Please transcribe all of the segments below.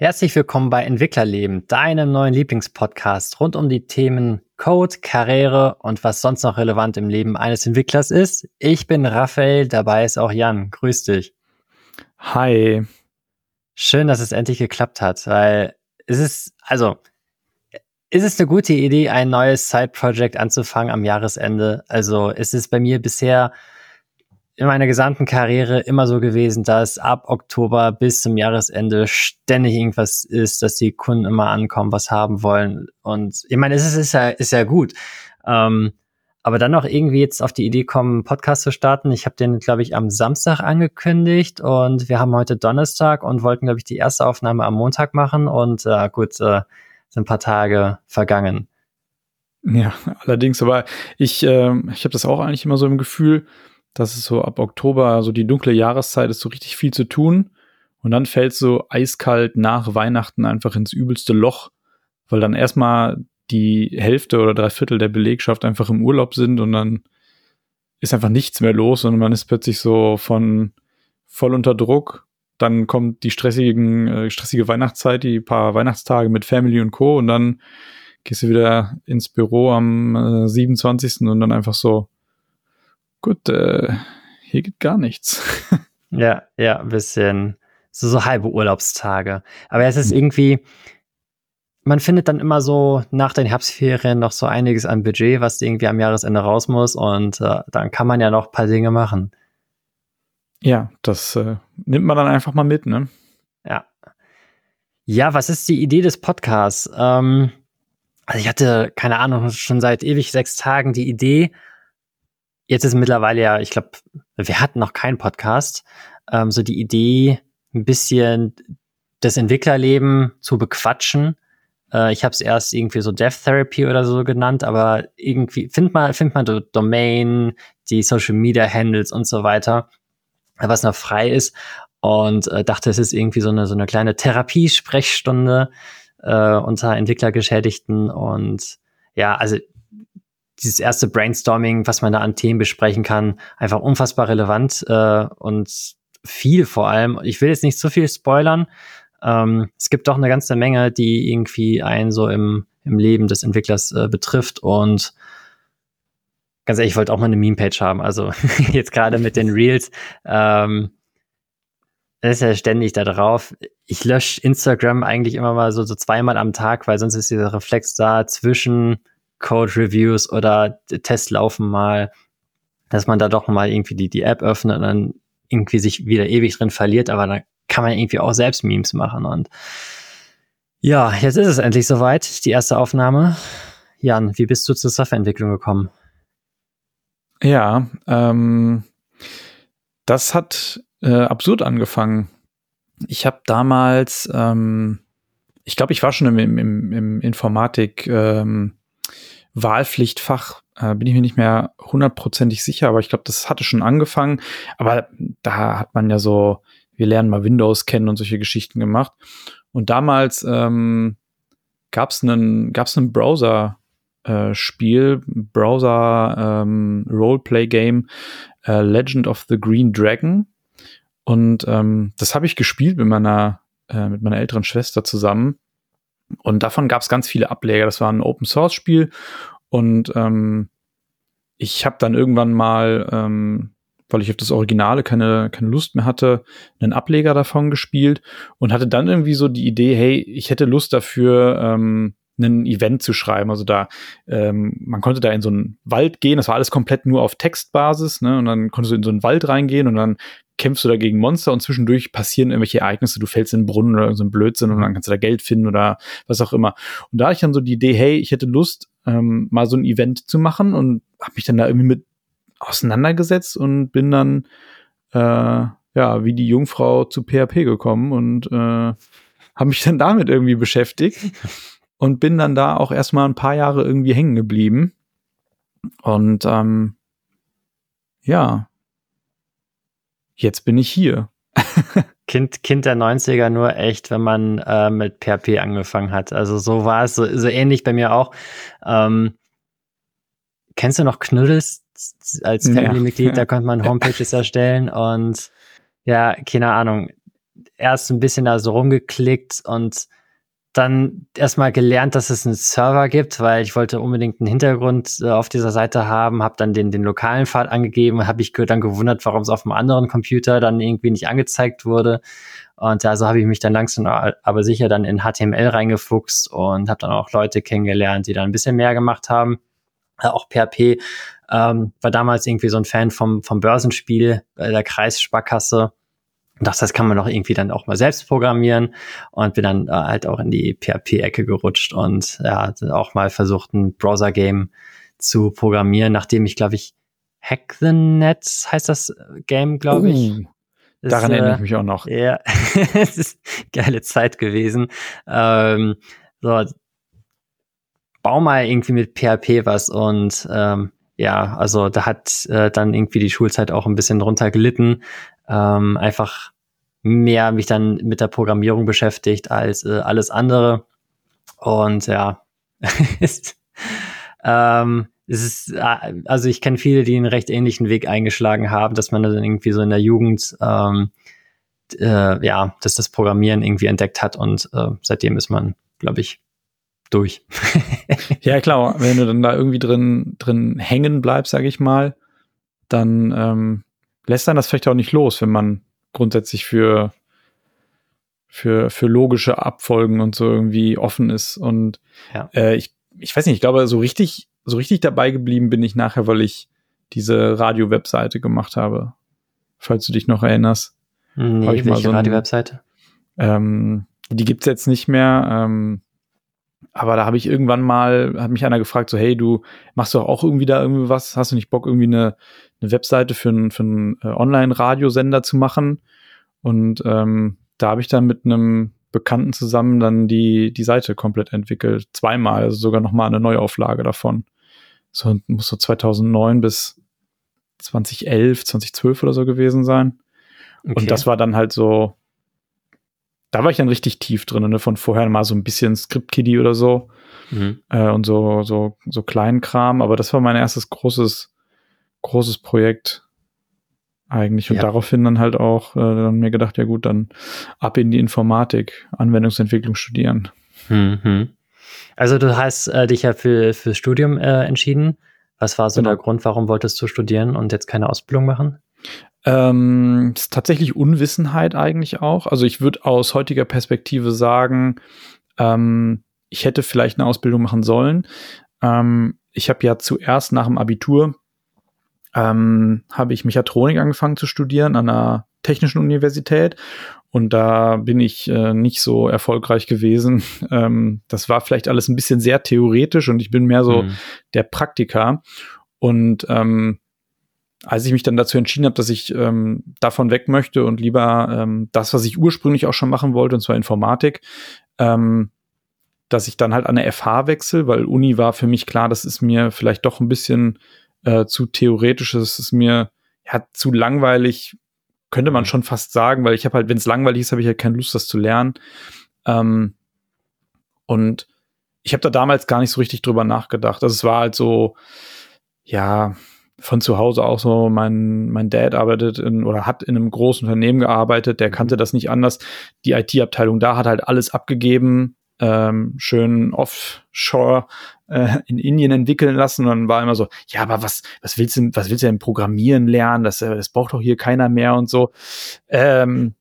Herzlich willkommen bei Entwicklerleben, deinem neuen Lieblingspodcast rund um die Themen Code, Karriere und was sonst noch relevant im Leben eines Entwicklers ist. Ich bin Raphael, dabei ist auch Jan. Grüß dich. Hi. Schön, dass es endlich geklappt hat, weil es ist, also, ist es eine gute Idee, ein neues Side-Project anzufangen am Jahresende? Also, es ist bei mir bisher in meiner gesamten Karriere immer so gewesen, dass ab Oktober bis zum Jahresende ständig irgendwas ist, dass die Kunden immer ankommen, was haben wollen. Und ich meine, es ist, ist, ja, ist ja gut. Ähm, aber dann noch irgendwie jetzt auf die Idee kommen, einen Podcast zu starten. Ich habe den, glaube ich, am Samstag angekündigt und wir haben heute Donnerstag und wollten, glaube ich, die erste Aufnahme am Montag machen. Und äh, gut, äh, sind ein paar Tage vergangen. Ja, allerdings, aber ich, äh, ich habe das auch eigentlich immer so im Gefühl, das ist so ab Oktober, so die dunkle Jahreszeit, ist so richtig viel zu tun. Und dann fällt so eiskalt nach Weihnachten einfach ins übelste Loch, weil dann erstmal die Hälfte oder drei Viertel der Belegschaft einfach im Urlaub sind und dann ist einfach nichts mehr los und man ist plötzlich so von voll unter Druck. Dann kommt die stressigen, äh, stressige Weihnachtszeit, die paar Weihnachtstage mit Family und Co. Und dann gehst du wieder ins Büro am äh, 27. und dann einfach so, gut, äh, hier geht gar nichts. ja, ja, ein bisschen so, so halbe Urlaubstage. Aber es ist irgendwie, man findet dann immer so nach den Herbstferien noch so einiges an Budget, was irgendwie am Jahresende raus muss und äh, dann kann man ja noch ein paar Dinge machen. Ja, das äh, nimmt man dann einfach mal mit, ne? Ja. Ja, was ist die Idee des Podcasts? Ähm, also ich hatte, keine Ahnung, schon seit ewig sechs Tagen die Idee, jetzt ist mittlerweile ja, ich glaube, wir hatten noch keinen Podcast, ähm, so die Idee, ein bisschen das Entwicklerleben zu bequatschen. Äh, ich habe es erst irgendwie so Dev Therapy oder so genannt, aber irgendwie findet man, findet man die Domain, die Social Media Handles und so weiter, was noch frei ist. Und äh, dachte, es ist irgendwie so eine, so eine kleine Therapiesprechstunde äh, unter Entwicklergeschädigten. Und ja, also dieses erste Brainstorming, was man da an Themen besprechen kann, einfach unfassbar relevant äh, und viel vor allem. Ich will jetzt nicht zu viel spoilern. Ähm, es gibt doch eine ganze Menge, die irgendwie einen so im, im Leben des Entwicklers äh, betrifft und ganz ehrlich, ich wollte auch mal eine Meme-Page haben. Also jetzt gerade mit den Reels. Ähm, das ist ja ständig da drauf. Ich lösche Instagram eigentlich immer mal so, so zweimal am Tag, weil sonst ist dieser Reflex da zwischen Code-Reviews oder Tests laufen mal, dass man da doch mal irgendwie die, die App öffnet und dann irgendwie sich wieder ewig drin verliert, aber dann kann man irgendwie auch selbst Memes machen und ja, jetzt ist es endlich soweit, die erste Aufnahme. Jan, wie bist du zur Softwareentwicklung gekommen? Ja, ähm, das hat äh, absurd angefangen. Ich habe damals, ähm, ich glaube, ich war schon im, im, im Informatik ähm, Wahlpflichtfach äh, bin ich mir nicht mehr hundertprozentig sicher, aber ich glaube, das hatte schon angefangen. Aber da hat man ja so, wir lernen mal Windows kennen und solche Geschichten gemacht. Und damals ähm, gab es einen, gab's einen Browser, äh, Spiel, Browser ähm, Roleplay Game äh, Legend of the Green Dragon. Und ähm, das habe ich gespielt mit meiner, äh, mit meiner älteren Schwester zusammen. Und davon gab es ganz viele Ableger. Das war ein Open Source Spiel und ähm, ich habe dann irgendwann mal, ähm, weil ich auf das Originale keine, keine Lust mehr hatte, einen Ableger davon gespielt und hatte dann irgendwie so die Idee, hey, ich hätte Lust dafür, ähm, ein Event zu schreiben. Also da, ähm, man konnte da in so einen Wald gehen, das war alles komplett nur auf Textbasis, ne? Und dann konntest du in so einen Wald reingehen und dann kämpfst du da gegen Monster und zwischendurch passieren irgendwelche Ereignisse, du fällst in den Brunnen oder so ein Blödsinn und dann kannst du da Geld finden oder was auch immer. Und da hatte ich dann so die Idee, hey, ich hätte Lust, ähm, mal so ein Event zu machen und habe mich dann da irgendwie mit auseinandergesetzt und bin dann äh, ja wie die Jungfrau zu PHP gekommen und äh, habe mich dann damit irgendwie beschäftigt und bin dann da auch erstmal ein paar Jahre irgendwie hängen geblieben und ähm, ja jetzt bin ich hier Kind, kind der 90er nur echt, wenn man äh, mit PHP angefangen hat. Also so war es, so, so ähnlich bei mir auch. Ähm, kennst du noch Knuddels als Family-Mitglied? Ja, Da konnte man Homepages erstellen und ja, keine Ahnung. erst ein bisschen da so rumgeklickt und dann erstmal gelernt, dass es einen Server gibt, weil ich wollte unbedingt einen Hintergrund äh, auf dieser Seite haben, habe dann den, den lokalen Pfad angegeben, habe ich dann gewundert, warum es auf einem anderen Computer dann irgendwie nicht angezeigt wurde. Und also habe ich mich dann langsam aber sicher dann in HTML reingefuchst und habe dann auch Leute kennengelernt, die dann ein bisschen mehr gemacht haben. Äh, auch PHP ähm, war damals irgendwie so ein Fan vom, vom Börsenspiel bei der Kreissparkasse dachte, das kann man doch irgendwie dann auch mal selbst programmieren und bin dann äh, halt auch in die PHP-Ecke gerutscht und ja, auch mal versucht, ein Browser-Game zu programmieren, nachdem ich, glaube ich, Hack the Net heißt das Game, glaube ich. Uh, daran erinnere ich mich auch noch. Ja, es ist geile Zeit gewesen. Ähm, so, bau mal irgendwie mit PHP was und ähm, ja, also da hat äh, dann irgendwie die Schulzeit auch ein bisschen drunter gelitten ähm, einfach mehr mich dann mit der Programmierung beschäftigt als äh, alles andere. Und ja, ähm, es ist, äh, also ich kenne viele, die einen recht ähnlichen Weg eingeschlagen haben, dass man dann irgendwie so in der Jugend ähm, äh, ja, dass das Programmieren irgendwie entdeckt hat und äh, seitdem ist man, glaube ich, durch. ja, klar, wenn du dann da irgendwie drin, drin hängen bleibst, sage ich mal, dann ähm, lässt dann das vielleicht auch nicht los, wenn man grundsätzlich für, für, für logische Abfolgen und so irgendwie offen ist. Und ja. äh, ich, ich weiß nicht, ich glaube, so richtig, so richtig dabei geblieben bin ich nachher, weil ich diese Radio-Webseite gemacht habe. Falls du dich noch erinnerst. Nee, ich welche so Radio-Webseite? Ähm, die gibt's jetzt nicht mehr. Ähm, aber da habe ich irgendwann mal, hat mich einer gefragt, so, hey, du machst doch auch irgendwie da irgendwie was? Hast du nicht Bock, irgendwie eine, eine Webseite für einen für einen äh, Online-Radiosender zu machen? Und ähm, da habe ich dann mit einem Bekannten zusammen dann die, die Seite komplett entwickelt. Zweimal, also sogar nochmal eine Neuauflage davon. So muss so 2009 bis 2011, 2012 oder so gewesen sein. Okay. Und das war dann halt so, da war ich dann richtig tief drin, ne? von vorher mal so ein bisschen Script-Kiddie oder so mhm. äh, und so, so, so kleinen Kram, aber das war mein erstes großes, großes Projekt eigentlich und ja. daraufhin dann halt auch äh, dann mir gedacht, ja gut, dann ab in die Informatik, Anwendungsentwicklung studieren. Mhm. Also du hast äh, dich ja für fürs Studium äh, entschieden. Was war so genau. der Grund, warum wolltest du studieren und jetzt keine Ausbildung machen? Ähm, ist tatsächlich Unwissenheit eigentlich auch. Also ich würde aus heutiger Perspektive sagen, ähm, ich hätte vielleicht eine Ausbildung machen sollen. Ähm, ich habe ja zuerst nach dem Abitur ähm, habe ich Mechatronik angefangen zu studieren an einer technischen Universität und da bin ich äh, nicht so erfolgreich gewesen. Ähm, das war vielleicht alles ein bisschen sehr theoretisch und ich bin mehr so mhm. der Praktiker. Und ähm, als ich mich dann dazu entschieden habe, dass ich ähm, davon weg möchte und lieber ähm, das, was ich ursprünglich auch schon machen wollte, und zwar Informatik, ähm, dass ich dann halt an der FH wechsle, weil Uni war für mich klar, das ist mir vielleicht doch ein bisschen äh, zu theoretisch, das ist mir ja zu langweilig, könnte man schon fast sagen, weil ich habe halt, wenn es langweilig ist, habe ich halt keine Lust, das zu lernen. Ähm, und ich habe da damals gar nicht so richtig drüber nachgedacht. Also es war halt so, ja, von zu Hause auch so, mein, mein Dad arbeitet in oder hat in einem großen Unternehmen gearbeitet, der kannte mhm. das nicht anders. Die IT-Abteilung da hat halt alles abgegeben, ähm, schön offshore äh, in Indien entwickeln lassen und dann war immer so, ja, aber was, was willst du, was willst du denn programmieren lernen? Das, äh, das braucht doch hier keiner mehr und so. Ähm,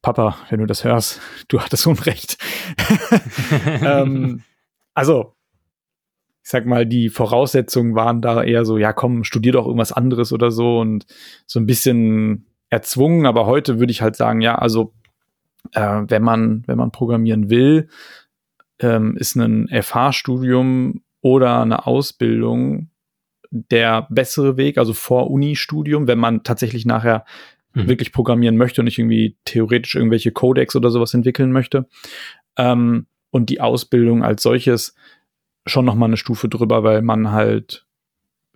Papa, wenn du das hörst, du hattest Unrecht. ähm, also ich sag mal, die Voraussetzungen waren da eher so, ja komm, studier doch irgendwas anderes oder so und so ein bisschen erzwungen, aber heute würde ich halt sagen, ja, also äh, wenn man, wenn man programmieren will, ähm, ist ein FH-Studium oder eine Ausbildung der bessere Weg, also vor Uni-Studium, wenn man tatsächlich nachher mhm. wirklich programmieren möchte und nicht irgendwie theoretisch irgendwelche Codecs oder sowas entwickeln möchte. Ähm, und die Ausbildung als solches schon noch mal eine Stufe drüber, weil man halt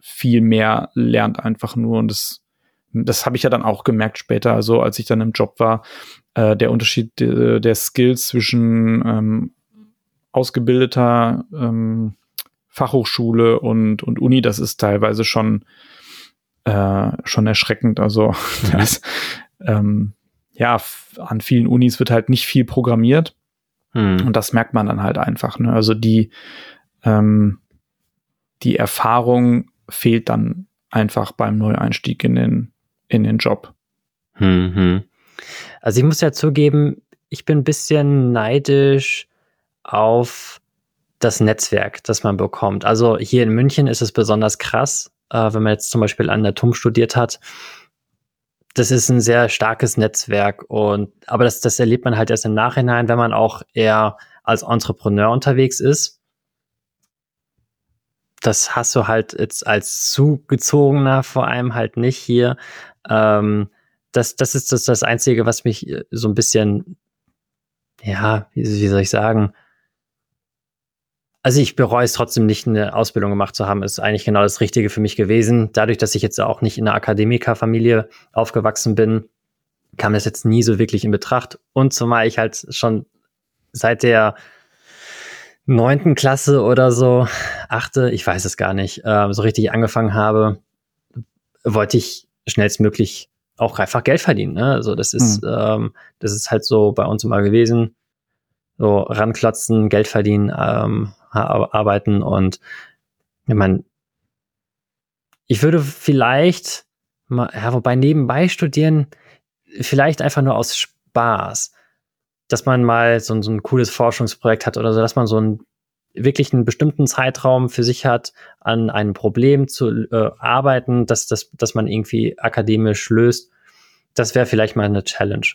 viel mehr lernt einfach nur und das das habe ich ja dann auch gemerkt später, also als ich dann im Job war, äh, der Unterschied de, der Skills zwischen ähm, ausgebildeter ähm, Fachhochschule und, und Uni, das ist teilweise schon, äh, schon erschreckend. Also das, ähm, ja, an vielen Unis wird halt nicht viel programmiert. Hm. Und das merkt man dann halt einfach. Ne? Also die, ähm, die Erfahrung fehlt dann einfach beim Neueinstieg in den, in den Job. Mhm. Also ich muss ja zugeben, ich bin ein bisschen neidisch auf das Netzwerk, das man bekommt. Also hier in München ist es besonders krass, äh, wenn man jetzt zum Beispiel an der TUM studiert hat. Das ist ein sehr starkes Netzwerk und aber das, das erlebt man halt erst im Nachhinein, wenn man auch eher als Entrepreneur unterwegs ist. Das hast du halt jetzt als Zugezogener vor allem halt nicht hier. Ähm, das, das ist das, das Einzige, was mich äh, so ein bisschen, ja, wie, wie soll ich sagen, also ich bereue es trotzdem nicht, eine Ausbildung gemacht zu haben. Ist eigentlich genau das Richtige für mich gewesen. Dadurch, dass ich jetzt auch nicht in einer Akademikerfamilie aufgewachsen bin, kam das jetzt nie so wirklich in Betracht. Und zumal ich halt schon seit der neunten Klasse oder so, achte, ich weiß es gar nicht, äh, so richtig angefangen habe, wollte ich schnellstmöglich auch einfach Geld verdienen. Ne? Also das ist, hm. ähm, das ist halt so bei uns immer gewesen. So ranklotzen, Geld verdienen, ähm, arbeiten und ich meine, ich würde vielleicht mal, ja, wobei nebenbei studieren, vielleicht einfach nur aus Spaß, dass man mal so, so ein cooles Forschungsprojekt hat oder so, dass man so einen wirklich einen bestimmten Zeitraum für sich hat, an einem Problem zu äh, arbeiten, dass, dass, dass man irgendwie akademisch löst. Das wäre vielleicht mal eine Challenge.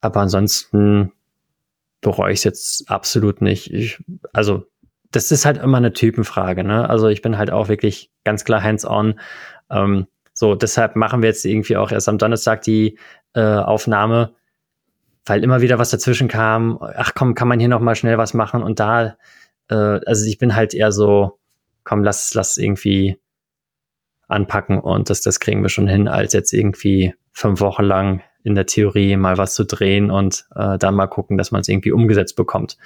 Aber ansonsten bereue ich es jetzt absolut nicht. Ich, also, das ist halt immer eine Typenfrage, ne? Also ich bin halt auch wirklich ganz klar hands-on. Ähm, so, deshalb machen wir jetzt irgendwie auch erst am Donnerstag die äh, Aufnahme, weil immer wieder was dazwischen kam. Ach komm, kann man hier noch mal schnell was machen? Und da, äh, also ich bin halt eher so, komm, lass, lass irgendwie anpacken und das, das kriegen wir schon hin, als jetzt irgendwie fünf Wochen lang in der Theorie mal was zu drehen und äh, dann mal gucken, dass man es irgendwie umgesetzt bekommt.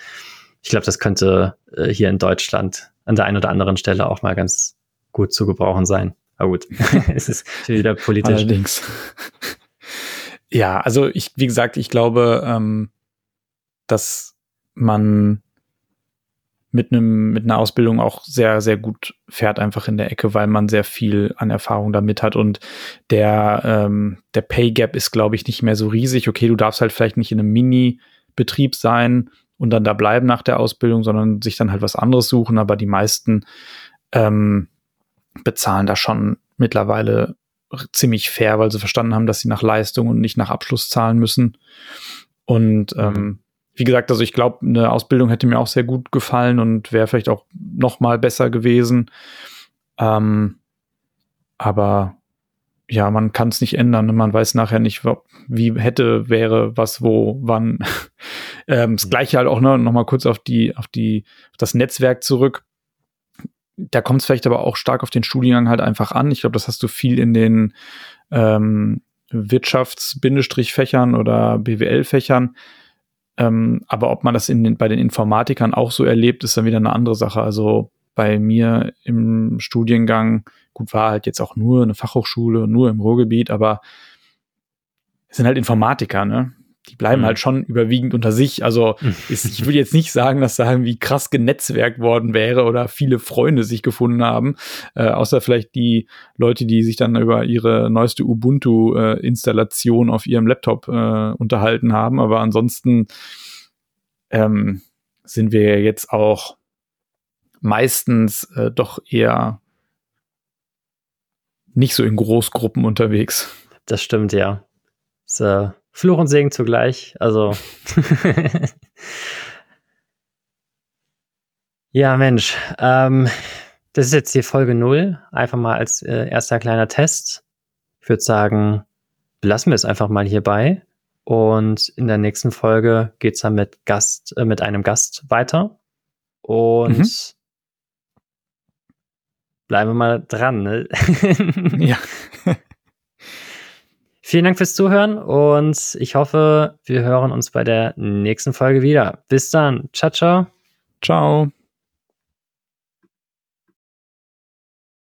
Ich glaube, das könnte äh, hier in Deutschland an der einen oder anderen Stelle auch mal ganz gut zu gebrauchen sein. Aber gut, es ist wieder politisch. Allerdings. Ja, also ich, wie gesagt, ich glaube, ähm, dass man mit einem mit einer Ausbildung auch sehr sehr gut fährt einfach in der Ecke, weil man sehr viel an Erfahrung damit hat und der ähm, der Pay Gap ist glaube ich nicht mehr so riesig. Okay, du darfst halt vielleicht nicht in einem Mini Betrieb sein und dann da bleiben nach der Ausbildung, sondern sich dann halt was anderes suchen. Aber die meisten ähm, bezahlen da schon mittlerweile ziemlich fair, weil sie verstanden haben, dass sie nach Leistung und nicht nach Abschluss zahlen müssen. Und ähm, mhm wie gesagt, also ich glaube, eine Ausbildung hätte mir auch sehr gut gefallen und wäre vielleicht auch noch mal besser gewesen. Ähm, aber ja, man kann es nicht ändern. Man weiß nachher nicht, wie hätte, wäre, was, wo, wann. ähm, das gleiche halt auch ne, noch mal kurz auf die, auf die, auf das Netzwerk zurück. Da kommt es vielleicht aber auch stark auf den Studiengang halt einfach an. Ich glaube, das hast du viel in den ähm, Wirtschafts-Fächern oder BWL-Fächern ähm, aber ob man das in den, bei den Informatikern auch so erlebt, ist dann wieder eine andere Sache. Also bei mir im Studiengang, gut, war halt jetzt auch nur eine Fachhochschule, nur im Ruhrgebiet, aber es sind halt Informatiker, ne? Die bleiben mhm. halt schon überwiegend unter sich. Also ist, ich würde jetzt nicht sagen, dass da irgendwie krass genetzwerkt worden wäre oder viele Freunde sich gefunden haben, äh, außer vielleicht die Leute, die sich dann über ihre neueste Ubuntu-Installation äh, auf ihrem Laptop äh, unterhalten haben. Aber ansonsten ähm, sind wir jetzt auch meistens äh, doch eher nicht so in Großgruppen unterwegs. Das stimmt, ja. So Fluch und Segen zugleich. Also. ja, Mensch. Ähm, das ist jetzt hier Folge 0. Einfach mal als äh, erster kleiner Test. Ich würde sagen, belassen wir es einfach mal hierbei. Und in der nächsten Folge geht es dann mit Gast, äh, mit einem Gast weiter. Und mhm. bleiben wir mal dran. Ne? ja. Vielen Dank fürs Zuhören und ich hoffe, wir hören uns bei der nächsten Folge wieder. Bis dann. Ciao, ciao. Ciao.